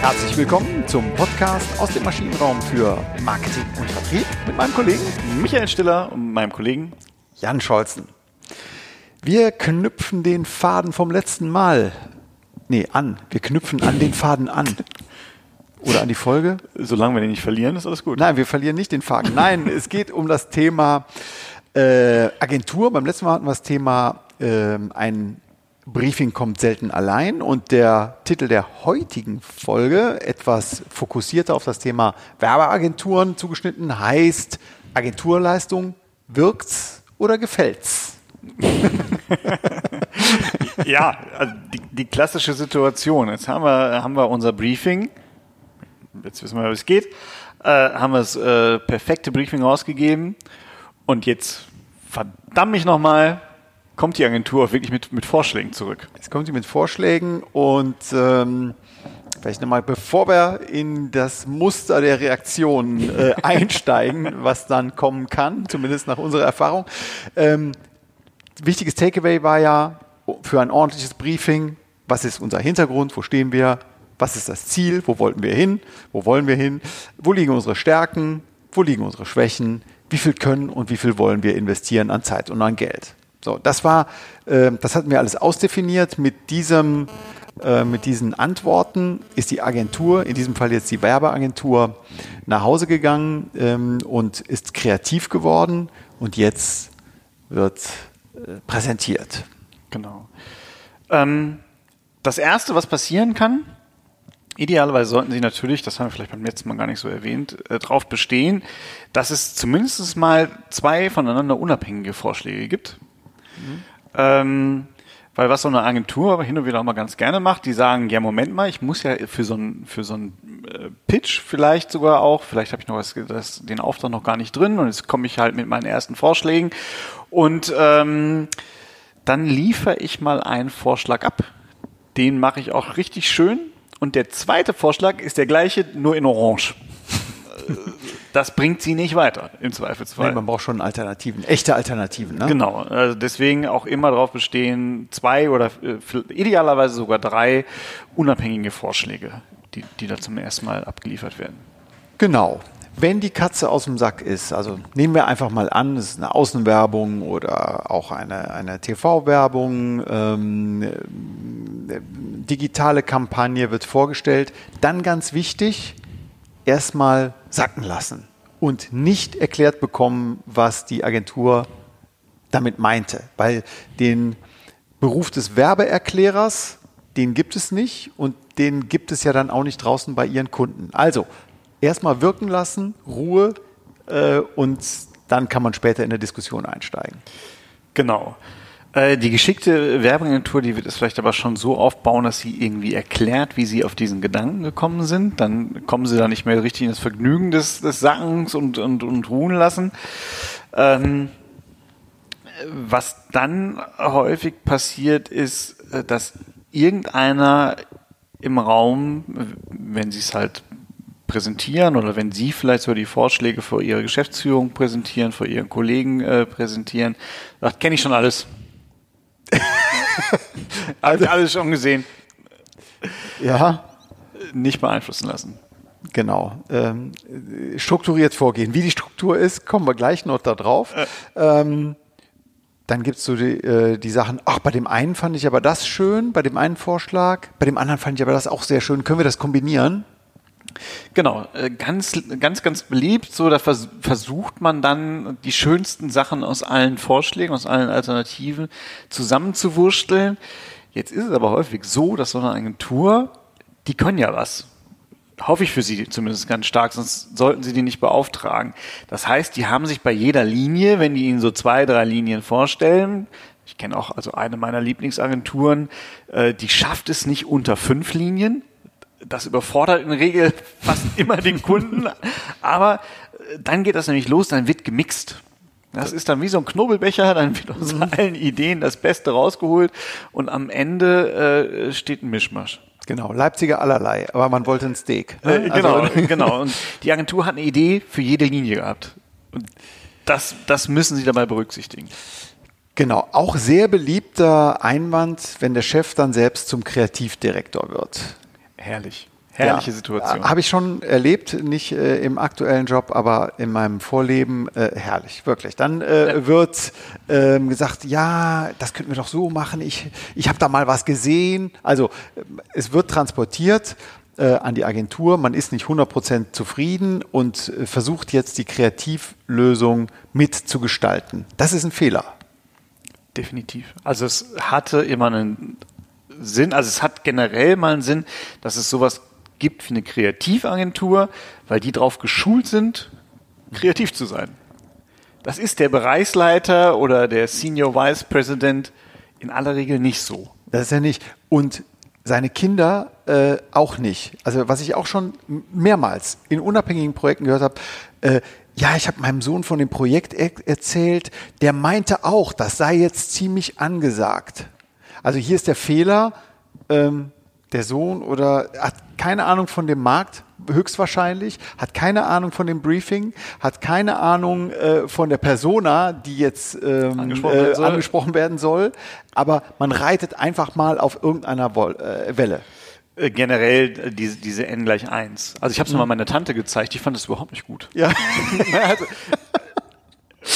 Herzlich willkommen zum Podcast aus dem Maschinenraum für Marketing und Vertrieb mit meinem Kollegen Michael Stiller und meinem Kollegen Jan Scholzen. Wir knüpfen den Faden vom letzten Mal. Nee, an. Wir knüpfen an den Faden an. Oder an die Folge? Solange wir den nicht verlieren, ist alles gut. Nein, wir verlieren nicht den Faden. Nein, es geht um das Thema äh, Agentur. Beim letzten Mal hatten wir das Thema äh, ein Briefing kommt selten allein und der Titel der heutigen Folge, etwas fokussierter auf das Thema Werbeagenturen zugeschnitten, heißt Agenturleistung, wirkt's oder gefällt's? ja, also die, die, klassische Situation. Jetzt haben wir, haben wir unser Briefing. Jetzt wissen wir, wie es geht. Äh, haben wir das äh, perfekte Briefing rausgegeben. Und jetzt verdammt mich nochmal, kommt die Agentur wirklich mit, mit Vorschlägen zurück. Jetzt kommt sie mit Vorschlägen und ähm, vielleicht nochmal, bevor wir in das Muster der Reaktion äh, einsteigen, was dann kommen kann, zumindest nach unserer Erfahrung. Ähm, wichtiges Takeaway war ja für ein ordentliches Briefing, was ist unser Hintergrund, wo stehen wir, was ist das Ziel, wo wollten wir hin, wo wollen wir hin, wo liegen unsere Stärken, wo liegen unsere Schwächen, wie viel können und wie viel wollen wir investieren an Zeit und an Geld. So, das war, äh, das hatten wir alles ausdefiniert. Mit diesem, äh, mit diesen Antworten ist die Agentur, in diesem Fall jetzt die Werbeagentur, nach Hause gegangen ähm, und ist kreativ geworden und jetzt wird äh, präsentiert. Genau. Ähm, das erste, was passieren kann, Idealerweise sollten Sie natürlich, das haben wir vielleicht beim letzten Mal gar nicht so erwähnt, äh, darauf bestehen, dass es zumindest mal zwei voneinander unabhängige Vorschläge gibt. Mhm. Ähm, weil was so eine Agentur hin und wieder auch mal ganz gerne macht, die sagen, ja Moment mal, ich muss ja für so ein für so ein äh, Pitch vielleicht sogar auch, vielleicht habe ich noch was, das, den Auftrag noch gar nicht drin und jetzt komme ich halt mit meinen ersten Vorschlägen und ähm, dann liefere ich mal einen Vorschlag ab. Den mache ich auch richtig schön und der zweite Vorschlag ist der gleiche, nur in Orange. Das bringt sie nicht weiter, im Zweifelsfall. Nee, man braucht schon Alternativen, echte Alternativen. Ne? Genau, also deswegen auch immer darauf bestehen, zwei oder äh, idealerweise sogar drei unabhängige Vorschläge, die, die da zum ersten Mal abgeliefert werden. Genau. Wenn die Katze aus dem Sack ist, also nehmen wir einfach mal an, es ist eine Außenwerbung oder auch eine, eine TV-Werbung, ähm, digitale Kampagne wird vorgestellt, dann ganz wichtig, erstmal sacken lassen und nicht erklärt bekommen, was die Agentur damit meinte. Weil den Beruf des Werbeerklärers, den gibt es nicht und den gibt es ja dann auch nicht draußen bei ihren Kunden. Also erstmal wirken lassen, Ruhe äh, und dann kann man später in der Diskussion einsteigen. Genau. Äh, die geschickte Werbeagentur, die wird es vielleicht aber schon so aufbauen, dass sie irgendwie erklärt, wie sie auf diesen Gedanken gekommen sind. Dann kommen sie da nicht mehr richtig in das Vergnügen des, des Sackens und, und, und ruhen lassen. Ähm, was dann häufig passiert, ist, äh, dass irgendeiner im Raum, wenn sie es halt präsentieren oder wenn Sie vielleicht so die Vorschläge für Ihre Geschäftsführung präsentieren, für Ihren Kollegen äh, präsentieren, sagt, kenne ich schon alles. also alles schon gesehen. Ja. Nicht beeinflussen lassen. Genau. Ähm, strukturiert vorgehen. Wie die Struktur ist, kommen wir gleich noch da drauf. Äh. Ähm, dann gibt es so die, äh, die Sachen, ach, bei dem einen fand ich aber das schön, bei dem einen Vorschlag, bei dem anderen fand ich aber das auch sehr schön. Können wir das kombinieren? Genau, äh, ganz, ganz, ganz beliebt. So, da vers versucht man dann die schönsten Sachen aus allen Vorschlägen, aus allen Alternativen zusammenzuwursteln. Jetzt ist es aber häufig so, dass so eine Agentur, die können ja was. Hoffe ich für Sie zumindest ganz stark, sonst sollten Sie die nicht beauftragen. Das heißt, die haben sich bei jeder Linie, wenn die Ihnen so zwei, drei Linien vorstellen, ich kenne auch also eine meiner Lieblingsagenturen, äh, die schafft es nicht unter fünf Linien das überfordert in der Regel fast immer den Kunden. Aber äh, dann geht das nämlich los, dann wird gemixt. Das ist dann wie so ein Knobelbecher, dann wird aus mhm. allen Ideen das Beste rausgeholt und am Ende äh, steht ein Mischmasch. Genau, Leipziger allerlei, aber man wollte ein Steak. Ne? Äh, genau, also. genau. Und die Agentur hat eine Idee für jede Linie gehabt. Und das, das müssen Sie dabei berücksichtigen. Genau, auch sehr beliebter Einwand, wenn der Chef dann selbst zum Kreativdirektor wird herrlich. Herrliche ja, Situation. Habe ich schon erlebt, nicht äh, im aktuellen Job, aber in meinem Vorleben äh, herrlich, wirklich. Dann äh, ja. wird ähm, gesagt, ja, das könnten wir doch so machen. Ich, ich habe da mal was gesehen. Also es wird transportiert äh, an die Agentur. Man ist nicht 100% zufrieden und äh, versucht jetzt die Kreativlösung mitzugestalten. Das ist ein Fehler. Definitiv. Also es hatte immer einen Sinn, also es hat generell mal einen Sinn, dass es sowas gibt wie eine Kreativagentur, weil die darauf geschult sind, kreativ zu sein. Das ist der Bereichsleiter oder der Senior Vice President in aller Regel nicht so. Das ist ja nicht. Und seine Kinder äh, auch nicht. Also was ich auch schon mehrmals in unabhängigen Projekten gehört habe, äh, ja, ich habe meinem Sohn von dem Projekt er erzählt, der meinte auch, das sei jetzt ziemlich angesagt. Also hier ist der Fehler, ähm, der Sohn oder hat keine Ahnung von dem Markt, höchstwahrscheinlich, hat keine Ahnung von dem Briefing, hat keine Ahnung äh, von der Persona, die jetzt ähm, angesprochen, äh, werden angesprochen, werden soll, aber man reitet einfach mal auf irgendeiner Woll äh, Welle äh, generell äh, diese, diese N gleich 1. Also ich habe es mhm. mal meiner Tante gezeigt, die fand das überhaupt nicht gut. Ja. also,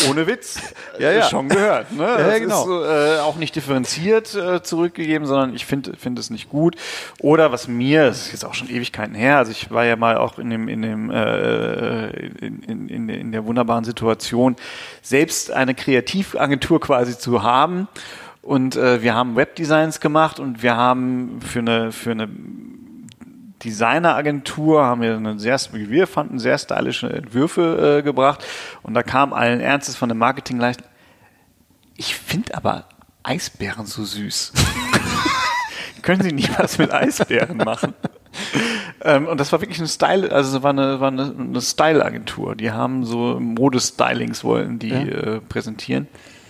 ohne Witz. Ja, ja. Schon gehört. Ne? Ja, ja genau. Ist, äh, auch nicht differenziert äh, zurückgegeben, sondern ich finde finde es nicht gut. Oder was mir, das ist jetzt auch schon Ewigkeiten her, also ich war ja mal auch in dem in dem äh, in, in, in der wunderbaren Situation, selbst eine Kreativagentur quasi zu haben. Und äh, wir haben Webdesigns gemacht und wir haben für eine für eine Designeragentur haben wir eine sehr, wie wir fanden, sehr stylische Entwürfe äh, gebracht. Und da kam allen Ernstes von dem Marketing leicht, ich finde aber Eisbären so süß. Können Sie nicht was mit Eisbären machen? ähm, und das war wirklich eine Style, also war eine, war eine, eine Style-Agentur. Die haben so Modestylings wollten die ja. äh, präsentieren.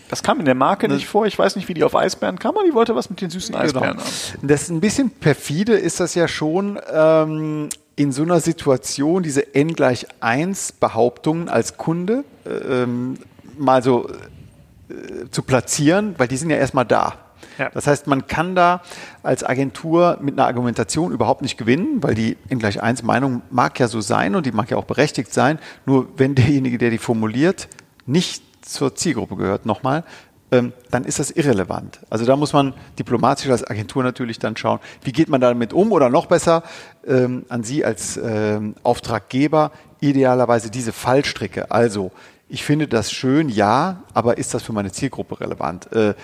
Das kam in der Marke nicht vor. Ich weiß nicht, wie die auf Eisbären kam, aber die wollte was mit den süßen genau. Eisbären genau. haben. Das ist ein bisschen perfide, ist das ja schon. Ähm, in so einer Situation diese n gleich 1 Behauptungen als Kunde ähm, mal so äh, zu platzieren, weil die sind ja erstmal da. Ja. Das heißt, man kann da als Agentur mit einer Argumentation überhaupt nicht gewinnen, weil die n gleich 1 Meinung mag ja so sein und die mag ja auch berechtigt sein. Nur wenn derjenige, der die formuliert, nicht zur Zielgruppe gehört, nochmal, ähm, dann ist das irrelevant. Also da muss man diplomatisch als Agentur natürlich dann schauen, wie geht man damit um oder noch besser ähm, an Sie als ähm, Auftraggeber idealerweise diese Fallstricke. Also ich finde das schön, ja, aber ist das für meine Zielgruppe relevant? Äh,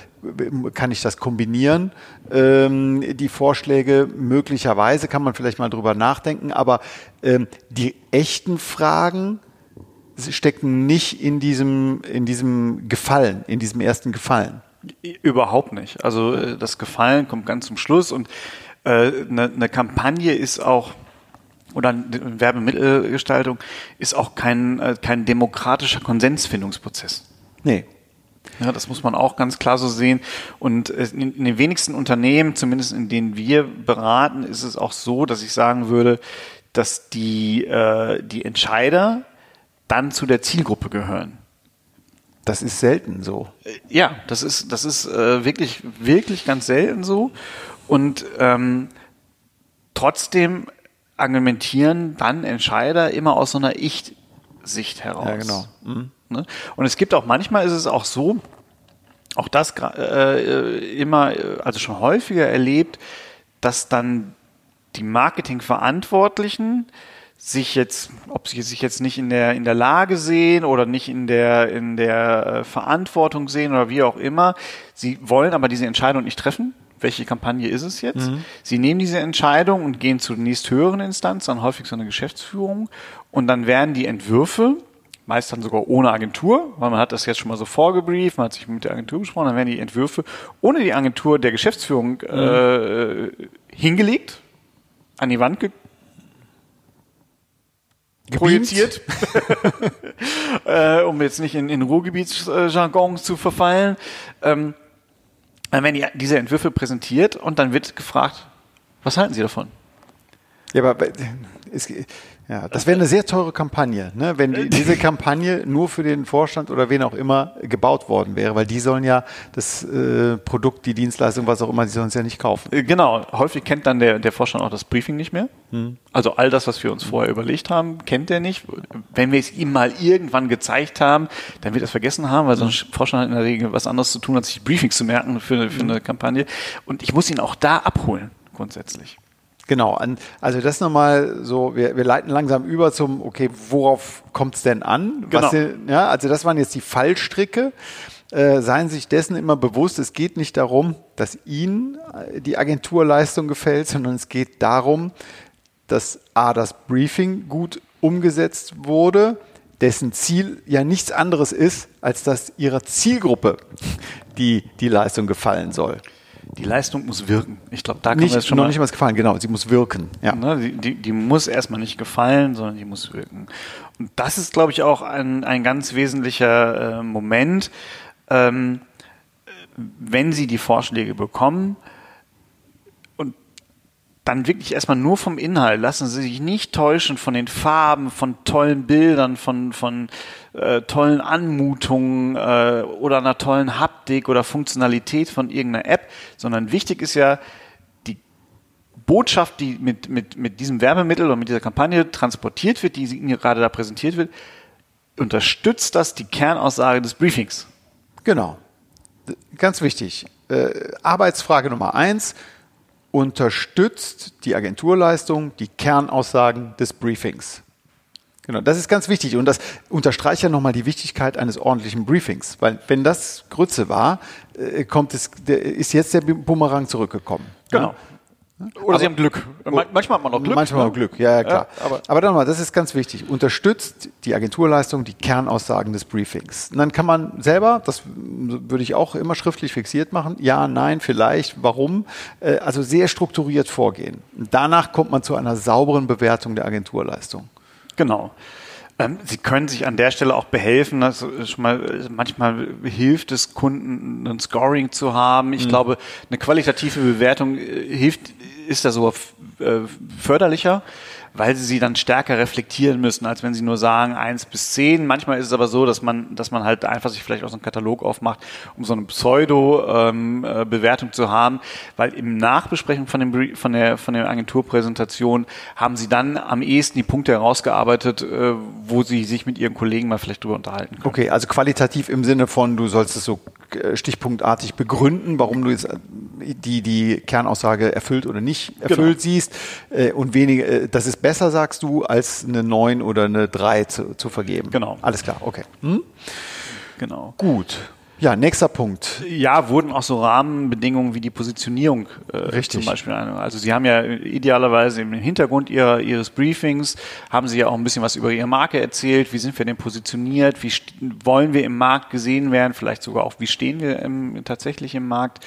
kann ich das kombinieren? Ähm, die Vorschläge möglicherweise kann man vielleicht mal drüber nachdenken, aber ähm, die echten Fragen stecken nicht in diesem, in diesem Gefallen, in diesem ersten Gefallen. Überhaupt nicht. Also äh, das Gefallen kommt ganz zum Schluss und äh, eine, eine Kampagne ist auch oder eine Werbemittelgestaltung ist auch kein, äh, kein demokratischer Konsensfindungsprozess. Nee. Ja, das muss man auch ganz klar so sehen. Und in, den wenigsten Unternehmen, zumindest in denen wir beraten, ist es auch so, dass ich sagen würde, dass die, äh, die Entscheider dann zu der Zielgruppe gehören. Das ist selten so. Äh, ja, das ist, das ist äh, wirklich, wirklich ganz selten so. Und ähm, trotzdem argumentieren dann Entscheider immer aus so einer Ich-Sicht heraus. Ja, genau. Mhm. Ne? Und es gibt auch manchmal ist es auch so, auch das äh, immer, also schon häufiger erlebt, dass dann die Marketingverantwortlichen sich jetzt, ob sie sich jetzt nicht in der, in der Lage sehen oder nicht in der, in der äh, Verantwortung sehen oder wie auch immer. Sie wollen aber diese Entscheidung nicht treffen. Welche Kampagne ist es jetzt? Mhm. Sie nehmen diese Entscheidung und gehen zur nächsthöheren Instanz, dann häufig so eine Geschäftsführung. Und dann werden die Entwürfe, meist dann sogar ohne Agentur, weil man hat das jetzt schon mal so vorgebrieft, man hat sich mit der Agentur besprochen, dann werden die Entwürfe ohne die Agentur der Geschäftsführung mhm. äh, hingelegt, an die Wand ge projiziert, äh, um jetzt nicht in, in Ruhrgebietsjargon zu verfallen. Ähm, dann werden die, diese Entwürfe präsentiert und dann wird gefragt, was halten Sie davon? Ja, aber es, ja, das wäre eine sehr teure Kampagne, ne? wenn die, diese Kampagne nur für den Vorstand oder wen auch immer gebaut worden wäre, weil die sollen ja das äh, Produkt, die Dienstleistung, was auch immer, die sollen es ja nicht kaufen. Äh, genau, häufig kennt dann der, der Vorstand auch das Briefing nicht mehr. Hm. Also all das, was wir uns vorher überlegt haben, kennt er nicht. Wenn wir es ihm mal irgendwann gezeigt haben, dann wird er es vergessen haben, weil so ein. Vorstand hat in der Regel was anderes zu tun, als sich Briefings zu merken für, für eine hm. Kampagne. Und ich muss ihn auch da abholen, grundsätzlich. Genau, also das nochmal so, wir, wir leiten langsam über zum, okay, worauf kommt es denn an? Genau. Was, ja, also das waren jetzt die Fallstricke. Äh, seien sich dessen immer bewusst, es geht nicht darum, dass Ihnen äh, die Agenturleistung gefällt, sondern es geht darum, dass A, das Briefing gut umgesetzt wurde, dessen Ziel ja nichts anderes ist, als dass Ihrer Zielgruppe die, die Leistung gefallen soll. Die Leistung muss wirken. Ich glaube, da kann nicht, man schon noch mal, nicht mal gefallen. Genau, sie muss wirken. Ja. Ne, die, die, die muss erstmal nicht gefallen, sondern die muss wirken. Und das ist, glaube ich, auch ein, ein ganz wesentlicher äh, Moment, ähm, wenn Sie die Vorschläge bekommen, dann wirklich erstmal nur vom Inhalt. Lassen Sie sich nicht täuschen von den Farben, von tollen Bildern, von, von äh, tollen Anmutungen äh, oder einer tollen Haptik oder Funktionalität von irgendeiner App, sondern wichtig ist ja die Botschaft, die mit, mit, mit diesem Werbemittel oder mit dieser Kampagne transportiert wird, die Ihnen gerade da präsentiert wird, unterstützt das die Kernaussage des Briefings. Genau. Ganz wichtig. Äh, Arbeitsfrage Nummer eins unterstützt die Agenturleistung die Kernaussagen des Briefings. Genau, das ist ganz wichtig und das unterstreicht ja nochmal die Wichtigkeit eines ordentlichen Briefings, weil wenn das Grütze war, äh, kommt es, ist jetzt der Bumerang zurückgekommen. Genau. Ja? Oder aber, Sie haben Glück. Manchmal hat man auch Glück. Manchmal ne? Glück, ja, ja klar. Ja, aber, aber dann mal, das ist ganz wichtig. Unterstützt die Agenturleistung die Kernaussagen des Briefings. Und dann kann man selber, das würde ich auch immer schriftlich fixiert machen, ja, nein, vielleicht, warum, äh, also sehr strukturiert vorgehen. Und danach kommt man zu einer sauberen Bewertung der Agenturleistung. Genau. Ähm, Sie können sich an der Stelle auch behelfen. Also schon mal, manchmal hilft es Kunden, ein Scoring zu haben. Ich mhm. glaube, eine qualitative Bewertung äh, hilft ist da so äh, förderlicher weil sie sie dann stärker reflektieren müssen, als wenn sie nur sagen eins bis zehn. Manchmal ist es aber so, dass man, dass man halt einfach sich vielleicht auch so einen Katalog aufmacht, um so eine Pseudo-Bewertung ähm, äh, zu haben, weil im Nachbesprechen von, dem, von, der, von der Agenturpräsentation haben sie dann am ehesten die Punkte herausgearbeitet, äh, wo sie sich mit ihren Kollegen mal vielleicht drüber unterhalten können. Okay, also qualitativ im Sinne von, du sollst es so äh, stichpunktartig begründen, warum du jetzt äh, die, die Kernaussage erfüllt oder nicht erfüllt genau. siehst äh, und weniger, das ist besser, sagst du, als eine 9 oder eine 3 zu, zu vergeben. Genau. Alles klar, okay. Hm? Genau. Gut. Ja, nächster Punkt. Ja, wurden auch so Rahmenbedingungen wie die Positionierung äh, Richtig. zum Beispiel. Also Sie haben ja idealerweise im Hintergrund ihrer, Ihres Briefings, haben Sie ja auch ein bisschen was über Ihre Marke erzählt. Wie sind wir denn positioniert? Wie wollen wir im Markt gesehen werden? Vielleicht sogar auch, wie stehen wir im, tatsächlich im Markt?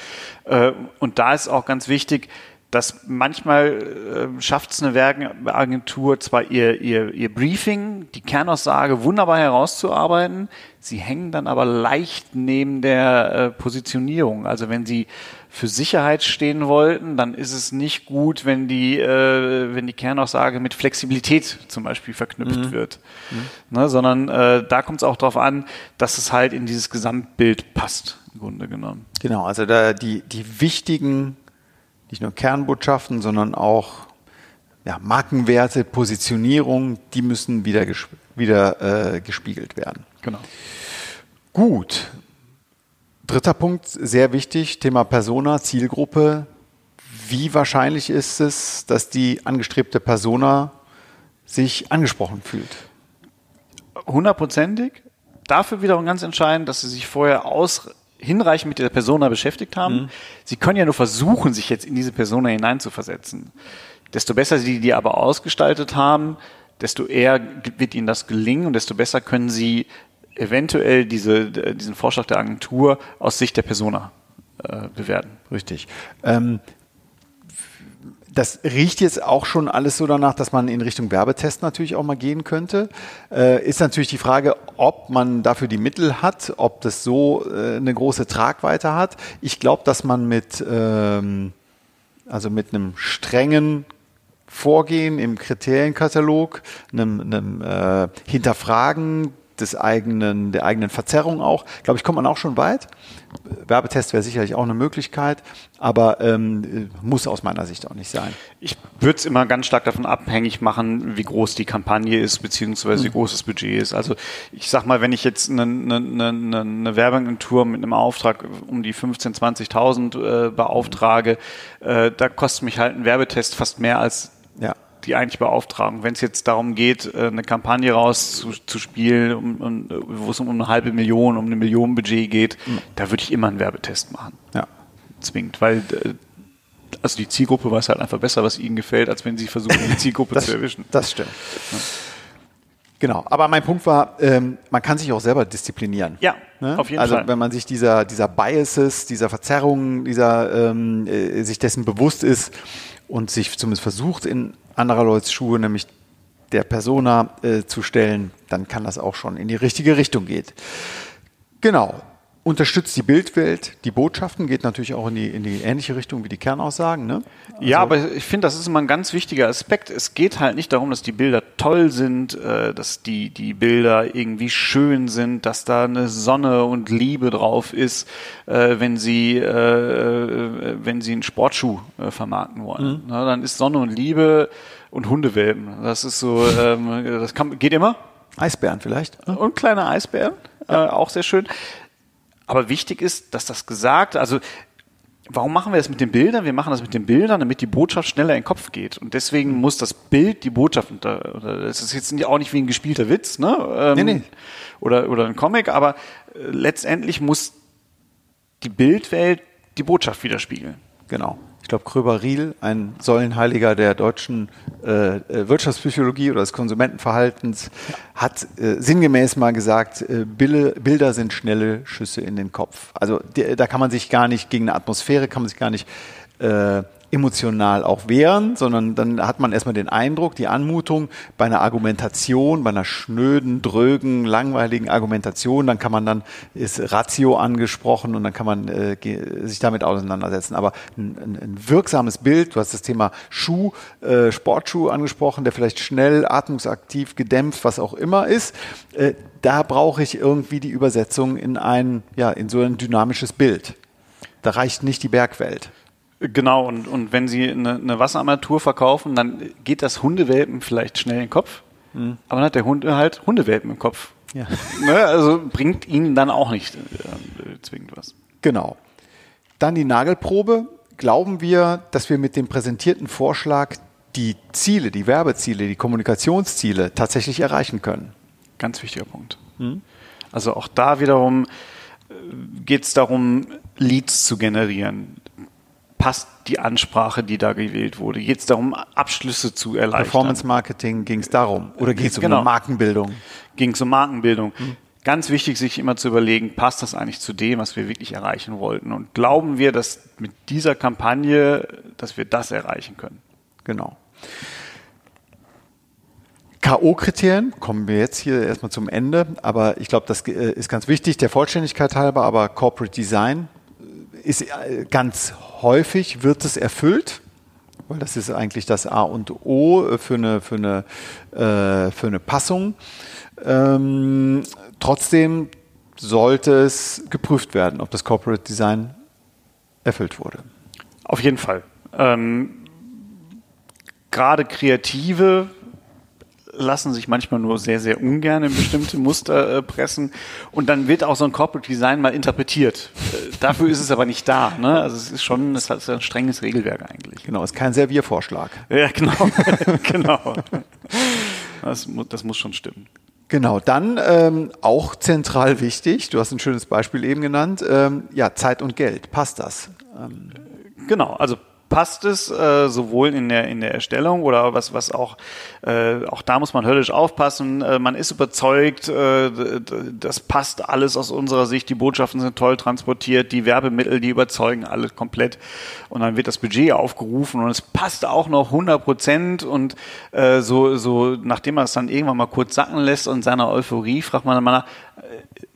Äh, und da ist auch ganz wichtig, dass manchmal äh, schafft es eine Werbeagentur zwar ihr, ihr, ihr Briefing, die Kernaussage wunderbar herauszuarbeiten, sie hängen dann aber leicht neben der äh, Positionierung. Also wenn sie für Sicherheit stehen wollten, dann ist es nicht gut, wenn die, äh, wenn die Kernaussage mit Flexibilität zum Beispiel verknüpft mhm. wird. Mhm. Ne, sondern äh, da kommt es auch darauf an, dass es halt in dieses Gesamtbild passt, im Grunde genommen. Genau, also da die, die wichtigen nicht nur Kernbotschaften, sondern auch ja, Markenwerte, Positionierung, die müssen wieder, wieder äh, gespiegelt werden. Genau. Gut. Dritter Punkt, sehr wichtig, Thema Persona, Zielgruppe. Wie wahrscheinlich ist es, dass die angestrebte Persona sich angesprochen fühlt? Hundertprozentig. Dafür wiederum ganz entscheidend, dass sie sich vorher aus, hinreichend mit der Persona beschäftigt haben. Mhm. Sie können ja nur versuchen, sich jetzt in diese Persona hineinzuversetzen. Desto besser sie die aber ausgestaltet haben, desto eher wird ihnen das gelingen und desto besser können sie eventuell diese, diesen Vorschlag der Agentur aus Sicht der Persona äh, bewerten. Richtig. Ähm, das riecht jetzt auch schon alles so danach, dass man in Richtung Werbetest natürlich auch mal gehen könnte. Äh, ist natürlich die Frage, ob man dafür die Mittel hat, ob das so äh, eine große Tragweite hat. Ich glaube, dass man mit, ähm, also mit einem strengen Vorgehen im Kriterienkatalog, einem, einem äh, Hinterfragen des eigenen, der eigenen Verzerrung auch. Glaube ich, kommt man auch schon weit. Werbetest wäre sicherlich auch eine Möglichkeit, aber ähm, muss aus meiner Sicht auch nicht sein. Ich würde es immer ganz stark davon abhängig machen, wie groß die Kampagne ist, beziehungsweise wie mhm. groß das Budget ist. Also ich sag mal, wenn ich jetzt eine, eine, eine, eine Werbeagentur mit einem Auftrag um die 15.000, 20.000 äh, beauftrage, äh, da kostet mich halt ein Werbetest fast mehr als ja die eigentliche Beauftragung. Wenn es jetzt darum geht, äh, eine Kampagne rauszuspielen, um, um, wo es um eine halbe Million, um eine Million Budget geht, mhm. da würde ich immer einen Werbetest machen. Ja. Zwingend, weil äh, also die Zielgruppe weiß halt einfach besser, was ihnen gefällt, als wenn sie versuchen, die Zielgruppe das, zu erwischen. Das stimmt. Ja. Genau, aber mein Punkt war, ähm, man kann sich auch selber disziplinieren. Ja, ne? auf jeden also, Fall. Also wenn man sich dieser, dieser Biases, dieser Verzerrungen, dieser, ähm, äh, sich dessen bewusst ist und sich zumindest versucht, in anderer Leute Schuhe, nämlich der Persona äh, zu stellen, dann kann das auch schon in die richtige Richtung gehen. Genau. Unterstützt die Bildwelt, die Botschaften, geht natürlich auch in die, in die ähnliche Richtung wie die Kernaussagen. Ne? Also ja, aber ich finde, das ist immer ein ganz wichtiger Aspekt. Es geht halt nicht darum, dass die Bilder toll sind, äh, dass die, die Bilder irgendwie schön sind, dass da eine Sonne und Liebe drauf ist, äh, wenn sie, äh, wenn sie einen Sportschuh vermarkten wollen. Mhm. Dann ist Sonne und Liebe und Hundewelpen. Das ist so, ähm, das kann, geht immer. Eisbären vielleicht. Und kleine Eisbären, ja. auch sehr schön. Aber wichtig ist, dass das gesagt, also warum machen wir das mit den Bildern? Wir machen das mit den Bildern, damit die Botschaft schneller in den Kopf geht. Und deswegen muss das Bild die Botschaft, das ist jetzt auch nicht wie ein gespielter Witz, ne? Ähm, nee, nee. Oder, oder ein Comic, aber äh, letztendlich muss die Bildwelt die Botschaft widerspiegeln. Genau ich glaube, Kröber-Riel, ein Säulenheiliger der deutschen äh, äh, Wirtschaftspsychologie oder des Konsumentenverhaltens, hat äh, sinngemäß mal gesagt, äh, Bilder sind schnelle Schüsse in den Kopf. Also die, da kann man sich gar nicht gegen eine Atmosphäre, kann man sich gar nicht äh, emotional auch wehren, sondern dann hat man erstmal den Eindruck, die Anmutung bei einer Argumentation, bei einer schnöden, drögen, langweiligen Argumentation, dann kann man dann, ist Ratio angesprochen und dann kann man äh, sich damit auseinandersetzen. Aber ein, ein, ein, wirksames Bild, du hast das Thema Schuh, äh, Sportschuh angesprochen, der vielleicht schnell, atmungsaktiv, gedämpft, was auch immer ist, äh, da brauche ich irgendwie die Übersetzung in ein, ja, in so ein dynamisches Bild. Da reicht nicht die Bergwelt. Genau, und, und wenn Sie eine, eine Wasserarmatur verkaufen, dann geht das Hundewelpen vielleicht schnell in den Kopf, mhm. aber dann hat der Hund halt Hundewelpen im Kopf. Ja. Ne, also bringt Ihnen dann auch nicht äh, zwingend was. Genau. Dann die Nagelprobe. Glauben wir, dass wir mit dem präsentierten Vorschlag die Ziele, die Werbeziele, die Kommunikationsziele tatsächlich erreichen können? Ganz wichtiger Punkt. Mhm. Also auch da wiederum äh, geht es darum, Leads zu generieren passt die Ansprache, die da gewählt wurde. Geht es darum, Abschlüsse zu erleichtern? Performance Marketing ging es darum. Oder geht es genau. um Markenbildung? Ging es um Markenbildung. Mhm. Ganz wichtig, sich immer zu überlegen, passt das eigentlich zu dem, was wir wirklich erreichen wollten? Und glauben wir, dass mit dieser Kampagne, dass wir das erreichen können? Genau. K.O.-Kriterien kommen wir jetzt hier erstmal zum Ende, aber ich glaube, das äh, ist ganz wichtig, der Vollständigkeit halber, aber Corporate Design ist äh, ganz häufig wird es erfüllt, weil das ist eigentlich das A und O für eine, für eine, äh, für eine Passung. Ähm, trotzdem sollte es geprüft werden, ob das Corporate Design erfüllt wurde. Auf jeden Fall. Ähm, gerade Kreative lassen sich manchmal nur sehr, sehr ungern in bestimmte Muster äh, pressen. Und dann wird auch so ein Corporate Design mal interpretiert. Äh, dafür ist es aber nicht da. Ne? Also es ist schon es hat ein strenges Regelwerk eigentlich. Genau, es ist kein Serviervorschlag. Ja, genau. genau. Das, das muss schon stimmen. Genau, dann ähm, auch zentral wichtig, du hast ein schönes Beispiel eben genannt, ähm, ja, Zeit und Geld, passt das? Ähm. Genau, also passt es, äh, sowohl in der, in der Erstellung oder was, was auch, äh, auch da muss man höllisch aufpassen. Äh, man ist überzeugt, äh, das passt alles aus unserer Sicht, die Botschaften sind toll transportiert, die Werbemittel, die überzeugen alles komplett. Und dann wird das Budget aufgerufen und es passt auch noch 100 Prozent und äh, so, so, nachdem man es dann irgendwann mal kurz sacken lässt und seiner Euphorie, fragt man dann mal,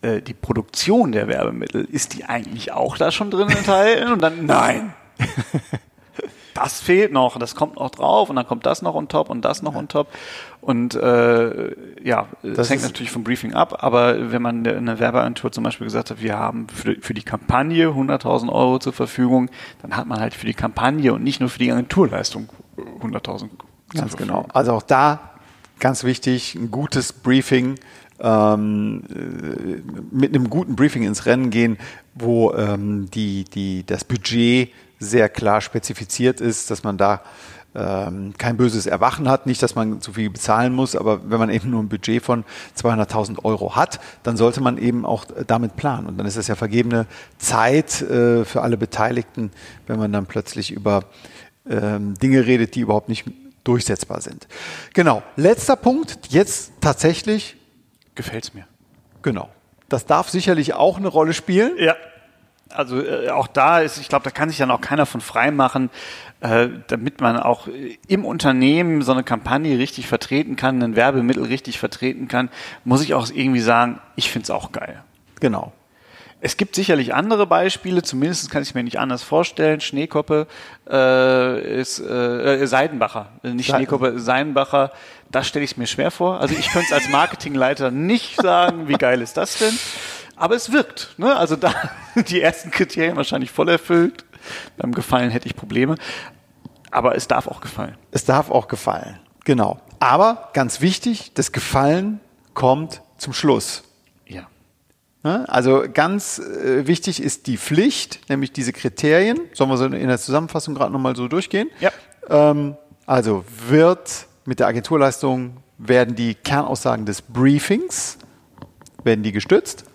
äh, äh, die Produktion der Werbemittel, ist die eigentlich auch da schon drin enthalten? Und dann, nein. das fehlt noch, das kommt noch drauf und dann kommt das noch on top und das noch on top. Und äh, ja, das, hängt natürlich vom Briefing ab, aber wenn man in der Werbeagentur zum Beispiel gesagt hat, wir haben für, für die Kampagne 100.000 Euro zur Verfügung, dann hat man halt für die Kampagne und nicht nur für die Agenturleistung 100.000 zur Ganz genau. Also auch da ganz wichtig, ein gutes Briefing, ähm, äh, mit einem guten Briefing ins Rennen gehen, wo ähm, die, die, das Budget sehr klar spezifiziert ist, dass man da ähm, kein böses Erwachen hat, nicht, dass man zu viel bezahlen muss, aber wenn man eben nur ein Budget von 200.000 Euro hat, dann sollte man eben auch damit planen. Und dann ist das ja vergebene Zeit äh, für alle Beteiligten, wenn man dann plötzlich über ähm, Dinge redet, die überhaupt nicht durchsetzbar sind. Genau. Letzter Punkt, jetzt tatsächlich, Gefällt's mir. genau. Das darf sicherlich auch eine Rolle spielen. Ja. Also äh, auch da ist, ich glaube, da kann sich dann auch keiner von frei machen, äh, damit man auch äh, im Unternehmen so eine Kampagne richtig vertreten kann, ein Werbemittel richtig vertreten kann, muss ich auch irgendwie sagen, ich find's auch geil. Genau. Es gibt sicherlich andere Beispiele, zumindest kann ich mir nicht anders vorstellen. Schneekoppe äh, ist äh, äh, Seidenbacher, Äh, nicht Seiden- Schneekoppe, Seidenbacher. Da stelle ich es mir schwer vor. Also ich könnte es als Marketingleiter nicht sagen, wie geil ist das denn? Aber es wirkt. Ne? Also da die ersten Kriterien wahrscheinlich voll erfüllt. Beim Gefallen hätte ich Probleme. Aber es darf auch gefallen. Es darf auch gefallen. Genau. Aber ganz wichtig, das Gefallen kommt zum Schluss. Ne? Also ganz äh, wichtig ist die Pflicht, nämlich diese Kriterien. Sollen wir so in der Zusammenfassung gerade nochmal so durchgehen? Ja. Ähm, also wird mit der Agenturleistung werden die Kernaussagen des Briefings, werden die gestützt?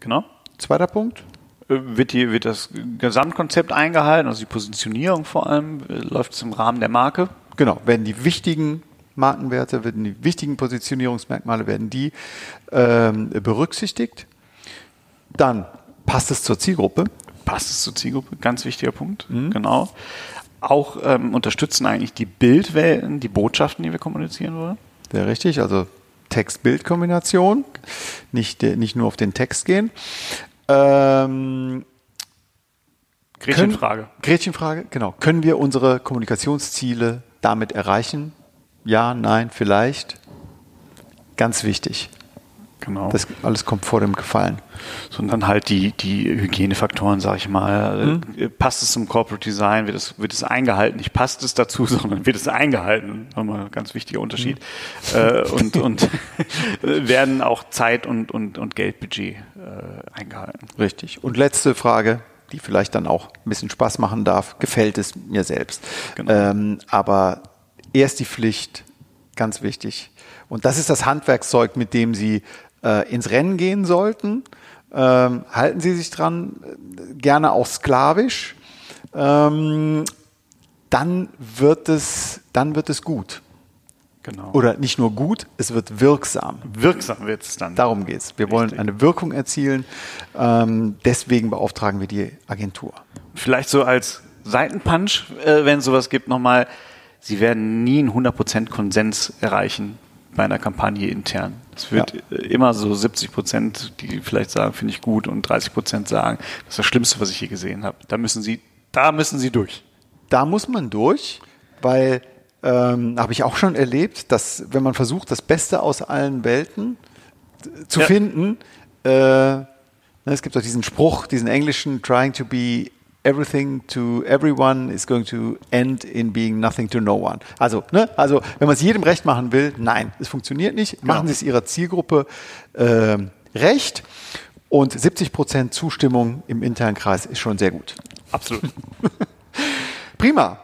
Genau. Zweiter Punkt. Äh, Wird, die, wird das Gesamtkonzept eingehalten, also die Positionierung vor allem, äh, läuft es im Rahmen der Marke? Genau, werden die wichtigen Markenwerte, werden die wichtigen Positionierungsmerkmale, werden die ähm, berücksichtigt. Dann passt es zur Zielgruppe. Passt es zur Zielgruppe? Ganz wichtiger Punkt. Genau. Auch ähm, unterstützen eigentlich die Bildwelten, die Botschaften, die wir kommunizieren wollen. Sehr richtig, also Text-Bild-Kombination, nicht, äh, nicht nur auf den Text gehen. Ähm, Gretchenfrage. Können, Gretchenfrage, genau. Können wir unsere Kommunikationsziele damit erreichen? Ja, nein, vielleicht. Ganz wichtig. Genau. Das alles kommt vor dem Gefallen. Sondern halt die, die Hygienefaktoren, sage ich mal. Äh, Passt es zum Corporate Design? Wird es, wird es eingehalten? Nicht passt es dazu, sondern wird es eingehalten? Nochmal ein ganz wichtiger Unterschied. Äh, und und werden auch Zeit und, und, und Geldbudget äh, eingehalten. Richtig. Und letzte Frage, die vielleicht dann auch ein bisschen Spaß machen darf. Gefällt es mir selbst? Genau. Ähm, aber erst die Pflicht, ganz wichtig. Und das ist das Handwerkszeug, mit dem Sie äh, ins Rennen gehen sollten. Ähm, halten Sie sich dran, äh, gerne auch sklavisch. Ähm, dann wird es, dann wird es gut. Genau. Oder nicht nur gut, es wird wirksam. wirksam wird es dann. Darum geht es. Wir wollen Richtig. eine Wirkung erzielen. Ähm, deswegen beauftragen wir die Agentur. Vielleicht so als Seitenpunch, äh, wenn es sowas gibt, nochmal, Sie werden nie einen 100% Konsens erreichen bei einer Kampagne intern. Es wird Ja. äh, immer so 70 Prozent, die vielleicht sagen, finde ich gut, und 30 Prozent sagen, das ist das Schlimmste, was ich je gesehen habe. Da müssen Sie, da müssen Sie durch. Da muss man durch, weil ähm, habe ich auch schon erlebt, dass wenn man versucht, das Beste aus allen Welten zu Ja. finden, äh, ne, es gibt doch diesen Spruch, diesen englischen, trying to be everything to everyone is going to end in being nothing to no one. Also, ne, also wenn man es jedem recht machen will, nein, es funktioniert nicht. Machen Sie es Ihrer Zielgruppe ähm, recht. Und 70 Prozent Zustimmung im internen Kreis ist schon sehr gut. Absolut. Prima.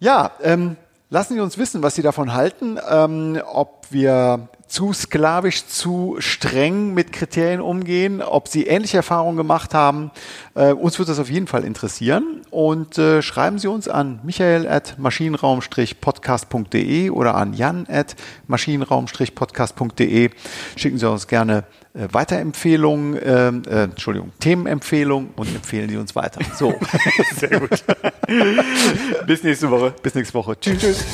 Ja, ähm, lassen Sie uns wissen, was Sie davon halten, ähm, ob wir zu sklavisch, zu streng mit Kriterien umgehen, ob Sie ähnliche Erfahrungen gemacht haben. Äh, uns wird das auf jeden Fall interessieren. Und äh, schreiben Sie uns an michael at maschinenraum-podcast.de oder an jan at maschinenraum-podcast.de. Schicken Sie uns gerne äh, Weiterempfehlungen, ähm, äh, Entschuldigung, Themenempfehlungen und empfehlen Sie uns weiter. So, Sehr gut. Bis nächste Woche. bis nächste Woche. Tschüss. tschüss.